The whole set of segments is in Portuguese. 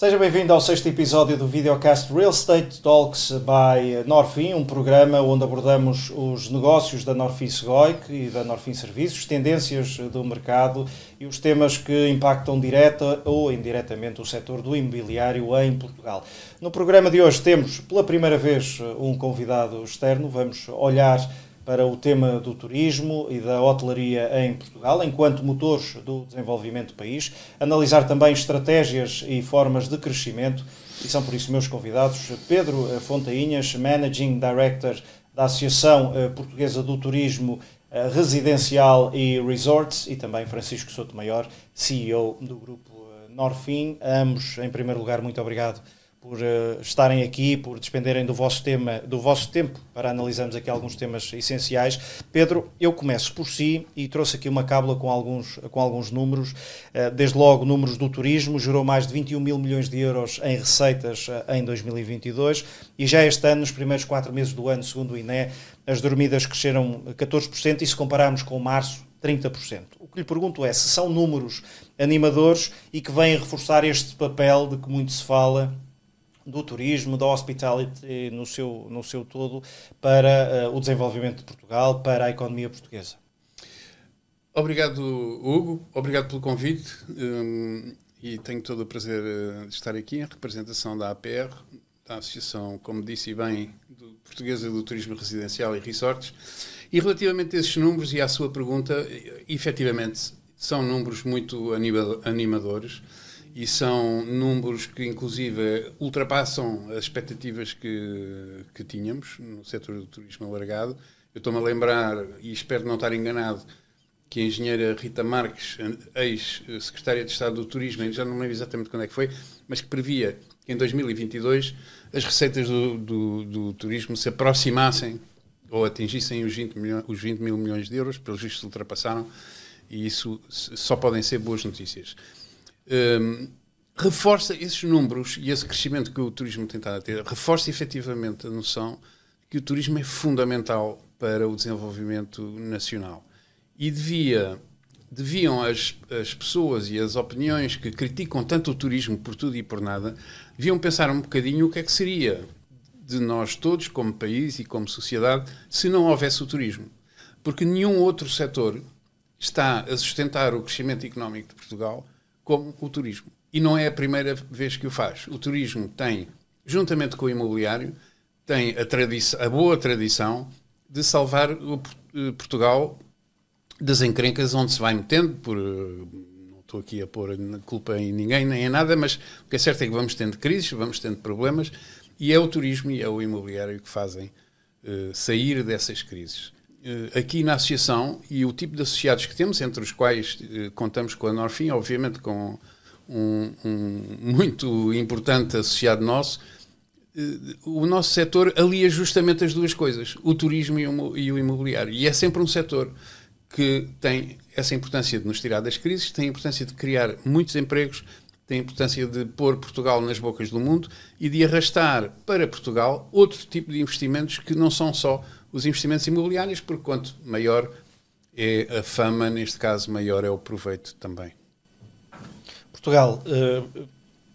Seja bem-vindo ao sexto episódio do videocast Real Estate Talks by Norfin, um programa onde abordamos os negócios da Norfin Segoic e da Norfin Serviços, tendências do mercado e os temas que impactam direta ou indiretamente o setor do imobiliário em Portugal. No programa de hoje temos pela primeira vez um convidado externo, vamos olhar para o tema do turismo e da hotelaria em Portugal, enquanto motores do desenvolvimento do país, analisar também estratégias e formas de crescimento, e são por isso meus convidados Pedro Fontainhas, Managing Director da Associação eh, Portuguesa do Turismo eh, Residencial e Resorts, e também Francisco Sotomayor, CEO do grupo eh, Norfin. Ambos, em primeiro lugar, muito obrigado por uh, estarem aqui, por despenderem do vosso tema, do vosso tempo para analisarmos aqui alguns temas essenciais. Pedro, eu começo por si e trouxe aqui uma cábula com alguns, com alguns números. Uh, desde logo, números do turismo, gerou mais de 21 mil milhões de euros em receitas uh, em 2022 e já este ano, nos primeiros quatro meses do ano, segundo o INE, as dormidas cresceram 14% e se compararmos com março, 30%. O que lhe pergunto é se são números animadores e que vêm reforçar este papel de que muito se fala do turismo, da hospitality no seu, no seu todo, para uh, o desenvolvimento de Portugal, para a economia portuguesa. Obrigado, Hugo. Obrigado pelo convite. Um, e tenho todo o prazer eh, de estar aqui em representação da APR, da Associação, como disse bem, do Portuguesa do Turismo Residencial e Resorts. E relativamente a esses números e à sua pergunta, efetivamente são números muito animadores e são números que, inclusive, ultrapassam as expectativas que, que tínhamos no setor do turismo alargado. Eu estou-me a lembrar, e espero não estar enganado, que a engenheira Rita Marques, ex-secretária de Estado do Turismo, já não lembro exatamente quando é que foi, mas que previa que em 2022 as receitas do, do, do turismo se aproximassem ou atingissem os 20, milhões, os 20 mil milhões de euros, pelos vistos ultrapassaram, e isso só podem ser boas notícias um, reforça esses números e esse crescimento que o turismo tem estado a ter, reforça efetivamente a noção que o turismo é fundamental para o desenvolvimento nacional. E devia, deviam as, as pessoas e as opiniões que criticam tanto o turismo por tudo e por nada, deviam pensar um bocadinho o que é que seria de nós todos, como país e como sociedade, se não houvesse o turismo. Porque nenhum outro setor está a sustentar o crescimento económico de Portugal como o turismo. E não é a primeira vez que o faz. O turismo tem, juntamente com o imobiliário, tem a, a boa tradição de salvar o, eh, Portugal das encrencas onde se vai metendo, por, eh, não estou aqui a pôr culpa em ninguém nem em nada, mas o que é certo é que vamos tendo crises, vamos tendo problemas, e é o turismo e é o imobiliário que fazem uh, sair dessas crises. Eh, aqui na associação e o tipo de associados que temos, entre os quais eh, contamos com a Norfin, obviamente com um, um muito importante associado nosso, eh, o nosso setor alia justamente as duas coisas, o turismo e o, imobiliário. E é sempre um setor que tem essa importância de nos tirar das crises, tem a importância de criar muitos empregos, tem a importância de pôr Portugal nas bocas do mundo e de arrastar para Portugal outro tipo de investimentos que não são só os investimentos imobiliários, porque quanto maior é a fama, neste caso, maior é o proveito também. Portugal, eh,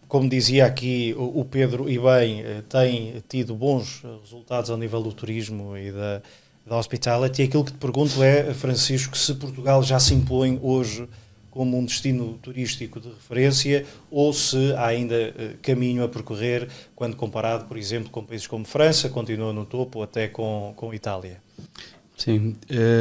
como dizia aqui o Pedro, e bem, eh, tem tido bons resultados ao nível do turismo e da, da hospitality. Aquilo que te pergunto é, Francisco, se Portugal já se impõe hoje como um destino turístico de referência ou se há ainda eh, caminho a percorrer quando comparado, por exemplo, com países como França, continua no topo, até com, com Itália? Sim,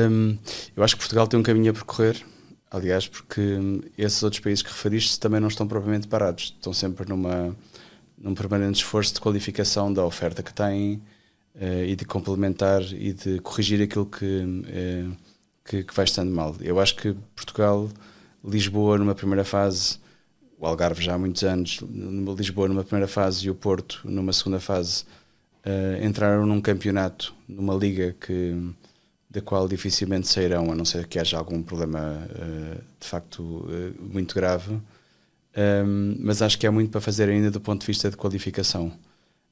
hum, eu acho que Portugal tem um caminho a percorrer, aliás, porque hum, esses outros países que referiste também não estão propriamente parados, estão sempre numa, num permanente esforço de qualificação da oferta que têm uh, e de complementar e de corrigir aquilo que, uh, que, que vai estando mal. Eu acho que Portugal Lisboa numa primeira fase, o Algarve já há muitos anos, Lisboa numa primeira fase e o Porto numa segunda fase uh, entraram num campeonato, numa liga que da qual dificilmente sairão, a não ser que haja algum problema uh, de facto uh, muito grave. Um, mas acho que há muito para fazer ainda do ponto de vista de qualificação.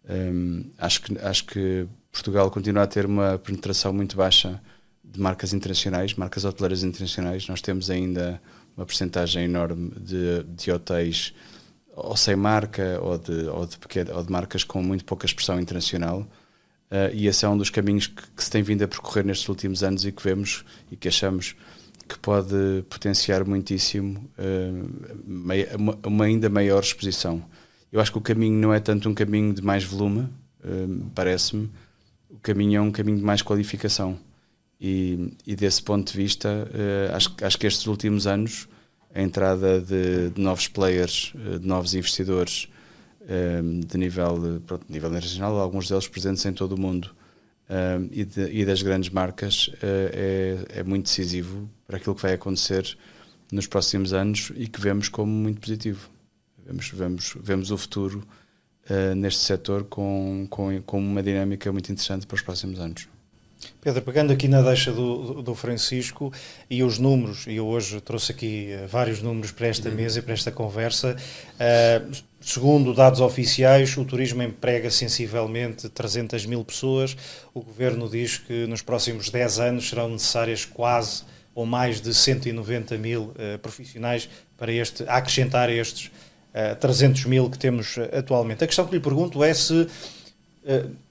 Um, acho, que, acho que Portugal continua a ter uma penetração muito baixa de marcas internacionais, marcas hoteleiras internacionais. Nós temos ainda uma porcentagem enorme de, de hotéis ou sem marca ou de, ou de, pequena, ou de marcas com muito pouca expressão internacional. Uh, e esse é um dos caminhos que, que, se tem vindo a percorrer nestes últimos anos e que vemos e que achamos que pode potenciar muitíssimo uh, uma, uma, ainda maior exposição. Eu acho que o caminho não é tanto um caminho de mais volume, uh, parece-me, o caminho é um caminho de mais qualificação. E, e desse ponto de vista, acho, acho que estes últimos anos a entrada de, de novos players, eh, de novos investidores ehm, de nível, pronto, nível internacional, alguns deles presentes em todo o mundo, ehm, e, de, e, das grandes marcas, eh, é, é, muito decisivo para aquilo que vai acontecer nos próximos anos e que vemos como muito positivo. Vemos, vemos, vemos o futuro uh, neste setor com, com, com uma dinâmica muito interessante para os próximos anos. Pedro, pegando aqui na deixa do, do Francisco e os números, e eu hoje trouxe aqui eh, vários números para esta uhum. mesa e para esta conversa, uh, segundo dados oficiais, o turismo emprega sensivelmente 300 mil pessoas. O governo diz que nos próximos 10 anos serão necessárias quase ou mais de 190 mil uh, profissionais para este, acrescentar estes uh, 300 mil que temos atualmente. A questão que lhe pergunto é se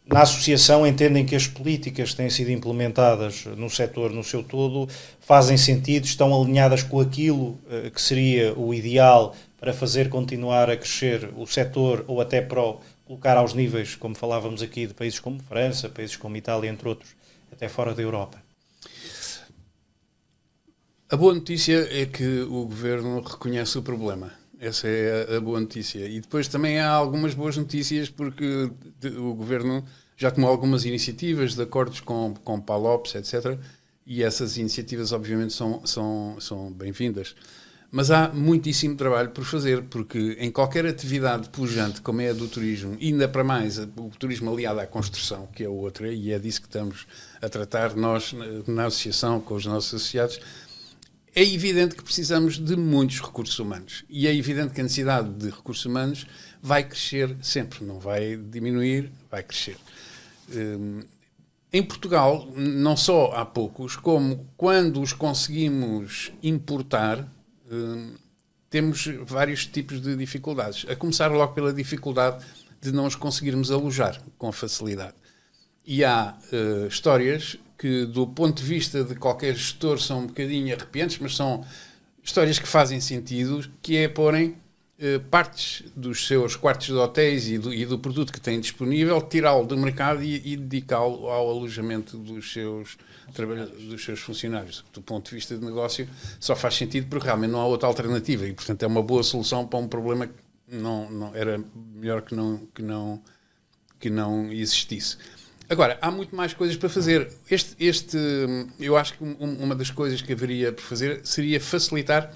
na associação entendem que as políticas que têm sido implementadas no setor no seu todo fazem sentido, estão alinhadas com aquilo eh, que seria o ideal para fazer continuar a crescer o setor ou até para colocar aos níveis, como falávamos aqui, de países como França, países como Itália, entre outros, até fora da Europa? A boa notícia é que o governo reconhece o problema. Essa é a, boa notícia. E depois também há algumas boas notícias, porque o governo já tomou algumas iniciativas de acordos com, com PALOPS, etc. E essas iniciativas, obviamente, são, são, são bem-vindas. Mas há muitíssimo trabalho por fazer, porque em qualquer atividade pujante, como é a do turismo, ainda para mais o turismo aliado à construção, que é outra, e é disso que estamos a tratar nós na associação, com os nossos associados, é evidente que precisamos de muitos recursos humanos. E é evidente que a necessidade de recursos humanos vai crescer sempre, não vai diminuir, vai crescer. Hum, em Portugal, não só há poucos, como quando os conseguimos importar, hum, temos vários tipos de dificuldades. A começar logo pela dificuldade de não os conseguirmos alojar com facilidade. E há uh, histórias que, do ponto de vista de qualquer gestor, são um bocadinho arrepiantes, mas são histórias que fazem sentido, que é porem eh, partes dos seus quartos de hotéis e do, e do produto que têm disponível, tirá-lo do mercado e, e dedicá-lo ao alojamento dos seus dos seus funcionários. Do ponto de vista de negócio, só faz sentido porque realmente não há outra alternativa e, portanto, é uma boa solução para um problema que não, não era melhor que não, que não, que não existisse. Agora, há muito mais coisas para fazer. Este, este, eu acho que uma das coisas que haveria para fazer seria facilitar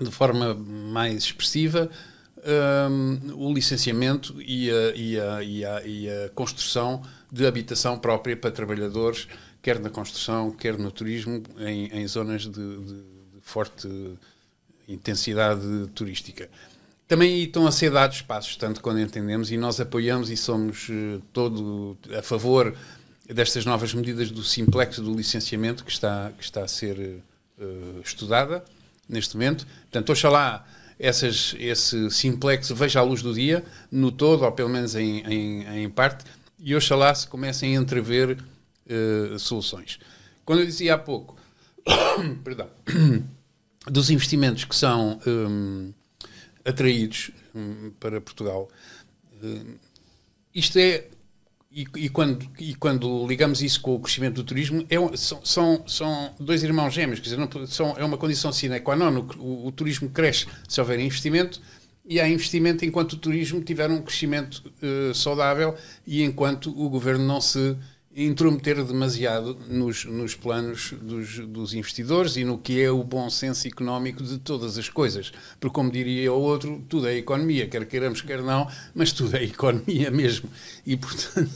de forma mais expressiva um, o licenciamento e a, e, a, e, a, e a, construção de habitação própria para trabalhadores, quer na construção, quer no turismo, em, em zonas de, de, de forte intensidade turística. Também estão a ser dados passos, tanto quando entendemos, e nós apoiamos e somos uh, todo a favor destas novas medidas do simplex do licenciamento que está, que está a ser uh, estudada neste momento. Portanto, oxalá essas, esse simplex veja a luz do dia, no todo, ou pelo menos em, em, em parte, e oxalá se comecem a entrever uh, soluções. Quando eu dizia há pouco, perdão, dos investimentos que são um, atraídos um, para Portugal. Uh, isto é, e, e, quando, e quando ligamos isso com o crescimento do turismo, é, são, são, são dois irmãos gêmeos, quer dizer, não, são, é uma condição sine qua non. O, o, turismo cresce se houver investimento, e há investimento enquanto o turismo tiver um crescimento uh, saudável e enquanto o governo não se intrometer demasiado nos, nos planos dos, dos, investidores e no que é o bom senso económico de todas as coisas. Porque, como diria o outro, tudo é economia, quer queiramos, quer não, mas tudo é economia mesmo. E, portanto,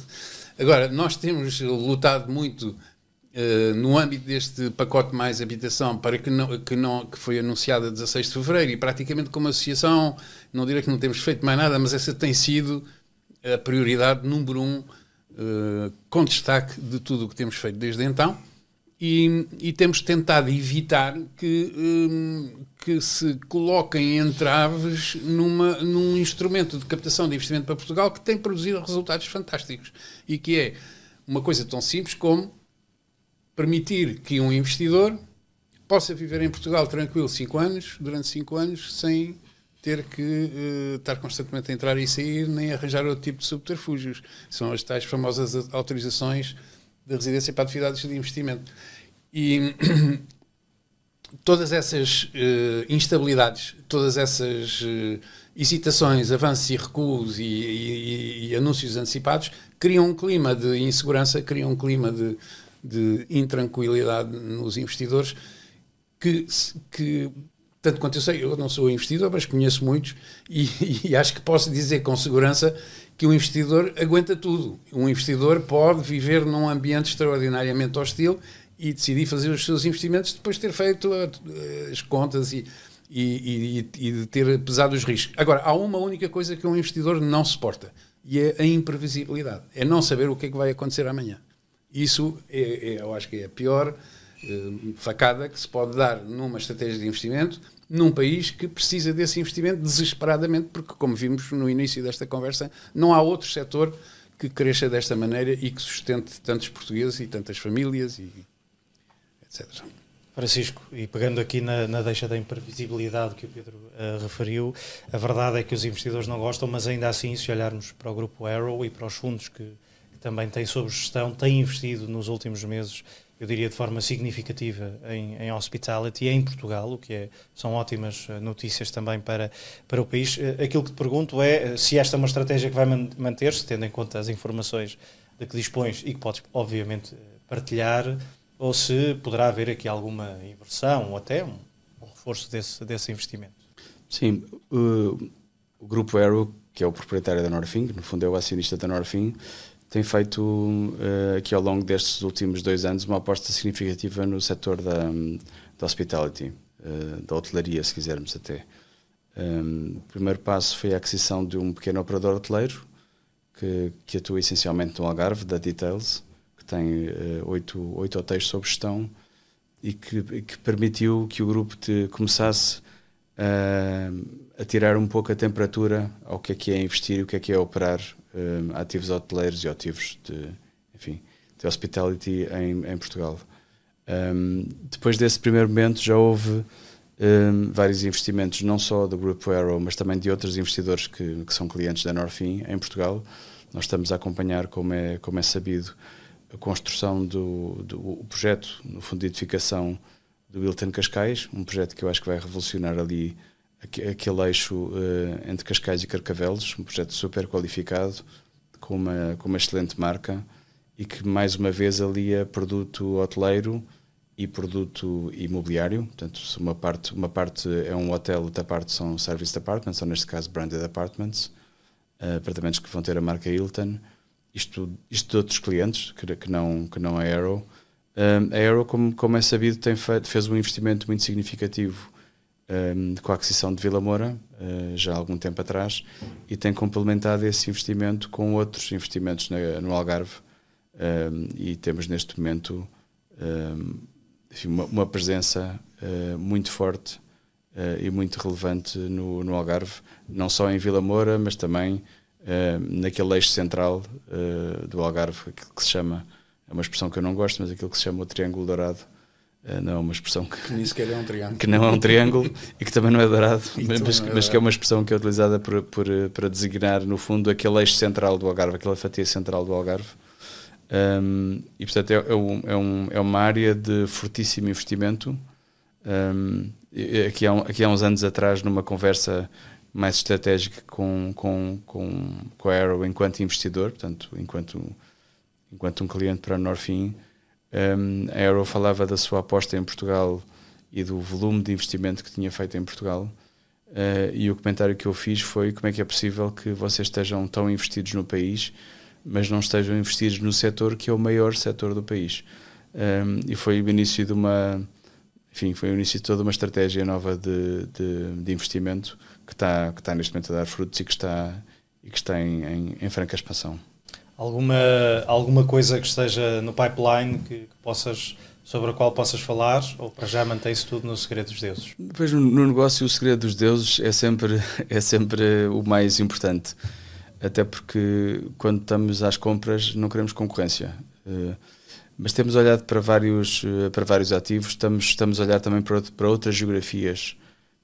agora, nós temos lutado muito uh, no âmbito deste pacote mais habitação para que, não, que, não, que foi anunciado a 16 de fevereiro e praticamente como associação, não direi que não temos feito mais nada, mas essa tem sido a prioridade número um uh, com destaque de tudo o que temos feito desde então. e, e, temos tentado evitar que, um, que se coloquem entraves numa, num instrumento de captação de investimento para Portugal que tem produzido resultados fantásticos e que é uma coisa tão simples como permitir que um investidor possa viver em Portugal tranquilo 5 anos, durante 5 anos, sem ter que uh, estar constantemente a entrar e sair, nem arranjar outro tipo de subterfúgios. São as tais famosas autorizações de residência para atividades de investimento. E todas essas uh, instabilidades, todas essas uh, hesitações, avanços e recuos e, e, e, anúncios antecipados criam um clima de insegurança, criam um clima de, de intranquilidade nos investidores que, que tanto quanto eu sei, eu não sou investidor, mas conheço muitos e, e, acho que posso dizer com segurança que um investidor aguenta tudo. Um investidor pode viver num ambiente extraordinariamente hostil e decidir fazer os seus investimentos depois de ter feito eh, as contas e, e, e, de ter pesado os riscos. Agora, há uma única coisa que um investidor não suporta e é a imprevisibilidade. É não saber o que é que vai acontecer amanhã. Isso, é, é eu acho que é a pior facada que se pode dar numa estratégia de investimento num país que precisa desse investimento desesperadamente, porque, como vimos no início desta conversa, não há outro setor que cresça desta maneira e que sustente tantos portugueses e tantas famílias e etc. Francisco, e pegando aqui na, na deixa da imprevisibilidade que o Pedro uh, referiu, a verdade é que os investidores não gostam, mas ainda assim, se olharmos para o grupo Arrow e para os fundos que, que também têm sob gestão, têm investido nos últimos meses eu diria de forma significativa em, em hospitality em Portugal, o que é, são ótimas eh, notícias também para, para o país. Eh, aquilo que te pergunto é eh, se esta é uma estratégia que vai manter-se, tendo em conta as informações de que dispões e que podes, obviamente, partilhar, ou se poderá haver aqui alguma inversão ou até um, um reforço desse, desse investimento. Sim, o, o Grupo Aero, que é o proprietário da Norfin, no fundo é o acionista da Norfin, tem feito uh, aqui ao longo destes últimos dois anos uma aposta significativa no setor da, da hospitality, uh, da hotelaria, se quisermos até. Um, o primeiro passo foi a aquisição de um pequeno operador hoteleiro que, que atua essencialmente no Algarve, da Details, que tem uh, oito, oito hotéis sob gestão e que, que permitiu que o grupo te, começasse a tirar um pouco a temperatura ao que é que é investir e o que é que é operar um, ativos hoteleiros e ativos de, enfim, de hospitality em, em Portugal. Um, depois desse primeiro momento já houve um, vários investimentos, não só do Grupo Aero, mas também de outros investidores que, que são clientes da Norfin em Portugal. Nós estamos a acompanhar, como é, como é sabido, a construção do, do projeto, no fundo de edificação do Wilton Cascais, um projeto que eu acho que vai revolucionar ali aquele eixo uh, entre Cascais e Carcavelos, um projeto super qualificado, com uma, com uma excelente marca e que mais uma vez alia produto hoteleiro e produto imobiliário. Portanto, uma parte, uma parte é um hotel, outra parte são service apartments, ou neste caso branded apartments, uh, apartamentos que vão ter a marca Hilton. Isto, isto de outros clientes, que, que, não, que não a Aero. Uh, a Aero, como, como é sabido, tem fez um investimento muito significativo um, com a aquisição de Vila Moura, uh, já há algum tempo atrás, e tem complementado esse investimento com outros investimentos na, no Algarve. Um, e temos neste momento um, enfim, uma, uma, presença uh, muito forte uh, e muito relevante no, no, Algarve, não só em Vila Moura, mas também naquele eixo central do Algarve, que, que se chama, é uma expressão que eu não gosto, mas aquilo que se chama o Triângulo Dourado não é uma expressão que, que nem sequer é um triângulo. Que não é um triângulo e que também não é dourado, mas, é mas, que é uma expressão que é utilizada por, por, para designar, no fundo, aquele eixo central do Algarve, aquela fatia central do Algarve. Um, e, portanto, é, é, um, é, um, é uma área de fortíssimo investimento. Um, aqui, há, aqui há uns anos atrás, numa conversa mais estratégica com, com, com, com a Aero enquanto investidor, portanto, enquanto, enquanto um cliente para a Norfin, um, a Aero falava da sua aposta em Portugal e do volume de investimento que tinha feito em Portugal. Uh, e o comentário que eu fiz foi como é que é possível que vocês estejam tão investidos no país, mas não estejam investidos no setor que é o maior setor do país. Um, e foi o início de uma, enfim, foi o início de toda uma estratégia nova de, de, de investimento que está, que está neste momento a dar frutos e que está, e que está em, em, em franca expansão. Alguma, alguma coisa que esteja no pipeline que, que possas sobre a qual possas falar ou para já mantém-se tudo no segredo dos deuses? Depois no negócio o segredo dos deuses é sempre, é sempre o mais importante, até porque quando estamos às compras não queremos concorrência. Uh, mas temos olhado para vários, uh, para vários ativos, estamos, estamos a olhar também para, para outras geografias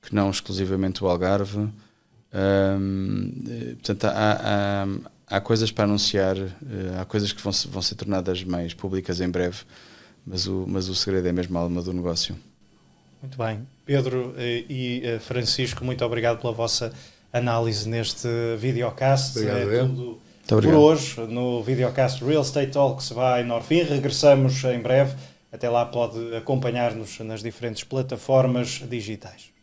que não exclusivamente o Algarve. Um, portanto, há, há, há, coisas para anunciar, uh, há coisas que vão, vão ser tornadas mais públicas em breve mas o, mas o segredo é mesmo a alma do negócio. Muito bem. Pedro eh, e eh, Francisco, muito obrigado pela vossa análise neste videocast. Obrigado, é tudo por hoje no videocast Real Estate Talks by Norfin. Regressamos em breve. Até lá pode acompanhar-nos nas diferentes plataformas digitais.